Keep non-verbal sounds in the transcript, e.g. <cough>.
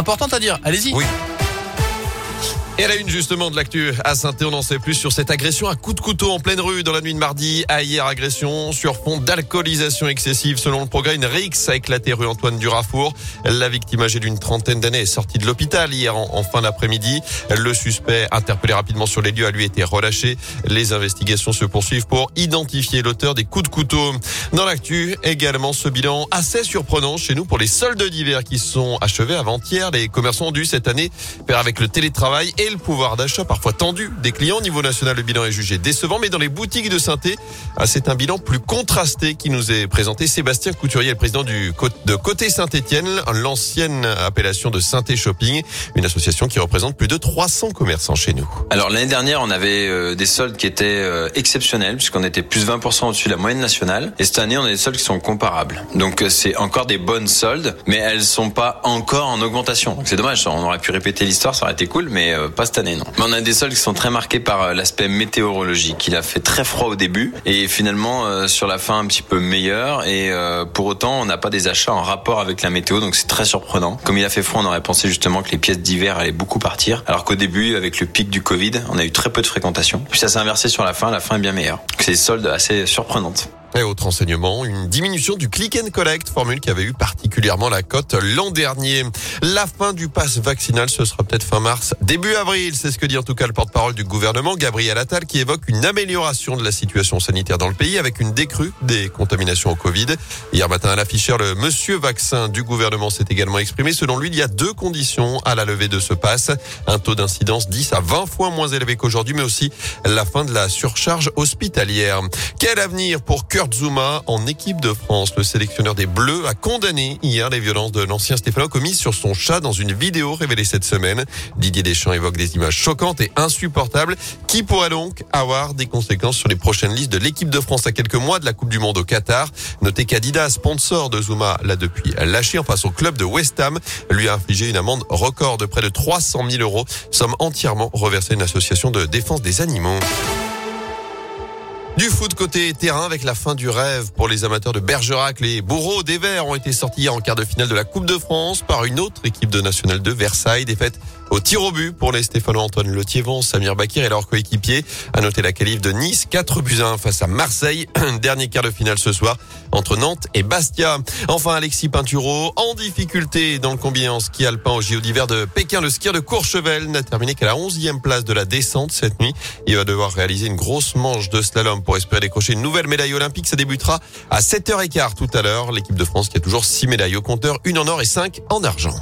importantes à dire. Allez-y. Et à la une justement de l'actu à saint on en sait plus sur cette agression à coups de couteau en pleine rue dans la nuit de mardi à hier. Agression sur fond d'alcoolisation excessive. Selon le progrès, une rixe a éclaté rue Antoine Durafour. La victime âgée d'une trentaine d'années est sortie de l'hôpital hier en, fin d'après-midi. Le suspect interpellé rapidement sur les lieux a lui été relâché. Les investigations se poursuivent pour identifier l'auteur des coups de couteau. Dans l'actu, également ce bilan assez surprenant chez nous pour les soldes d'hiver qui sont achevés avant-hier. Les commerçants ont dû cette année faire avec le télétravail et le pouvoir d'achat parfois tendu des clients. Au niveau national, le bilan est jugé décevant, mais dans les boutiques de Synthé, ah, c'est un bilan plus contrasté qui nous est présenté. Sébastien Couturier, le président de Côté Saint-Étienne, l'ancienne appellation de Synthé Shopping, une association qui représente plus de 300 commerçants chez nous. Alors l'année dernière, on avait euh, des soldes qui étaient euh, exceptionnels puisqu'on était plus 20% au-dessus de la moyenne nationale. Et cette année, on a des soldes qui sont comparables. Donc euh, c'est encore des bonnes soldes, mais elles sont pas encore en augmentation. C'est dommage. On aurait pu répéter l'histoire, ça aurait été cool, mais pas cette année, non. Mais on a des sols qui sont très marqués par euh, l'aspect météorologique. Il a fait très froid au début et finalement euh, sur la fin un petit peu meilleur. Et euh, pour autant, on n'a pas des achats en rapport avec la météo, donc c'est très surprenant. Comme il a fait froid, on aurait pensé justement que les pièces d'hiver allaient beaucoup partir, alors qu'au début, avec le pic du Covid, on a eu très peu de fréquentation. Puis ça s'est inversé sur la fin. La fin est bien meilleure. C'est des soldes assez surprenantes. Et autre enseignement, une diminution du click and collect, formule qui avait eu particulièrement la cote l'an dernier. La fin du pass vaccinal, ce sera peut-être fin mars, début avril. C'est ce que dit en tout cas le porte-parole du gouvernement, Gabriel Attal, qui évoque une amélioration de la situation sanitaire dans le pays avec une décrue des contaminations au Covid. Hier matin à l'afficheur, le monsieur vaccin du gouvernement s'est également exprimé. Selon lui, il y a deux conditions à la levée de ce pass. Un taux d'incidence 10 à 20 fois moins élevé qu'aujourd'hui, mais aussi la fin de la surcharge hospitalière. Quel avenir pour Zuma en équipe de France. Le sélectionneur des Bleus a condamné hier les violences de l'ancien Stéphano commises sur son chat dans une vidéo révélée cette semaine. Didier Deschamps évoque des images choquantes et insupportables qui pourraient donc avoir des conséquences sur les prochaines listes de l'équipe de France à quelques mois de la Coupe du Monde au Qatar? Notez qu'Adidas, sponsor de Zuma, l'a depuis lâché. Enfin, son club de West Ham lui a infligé une amende record de près de 300 000 euros, somme entièrement reversée à une association de défense des animaux. Du foot côté terrain avec la fin du rêve pour les amateurs de Bergerac. Les bourreaux des Verts ont été sortis en quart de finale de la Coupe de France par une autre équipe de National de Versailles. Défaite au tir au but pour les Stéphano-Antoine Letiévon, Samir Bakir et leurs coéquipiers. À noter la qualif de Nice, 4 buts 1 face à Marseille. <clears throat> Dernier quart de finale ce soir entre Nantes et Bastia. Enfin, Alexis Pinturo en difficulté dans le combiné en ski alpin au JO d'hiver de Pékin. Le skieur de Courchevel n'a terminé qu'à la 11e place de la descente cette nuit. Il va devoir réaliser une grosse manche de slalom espérer décrocher une nouvelle médaille olympique. Ça débutera à 7h15 tout à l'heure. L'équipe de France qui a toujours 6 médailles au compteur, une en or et 5 en argent.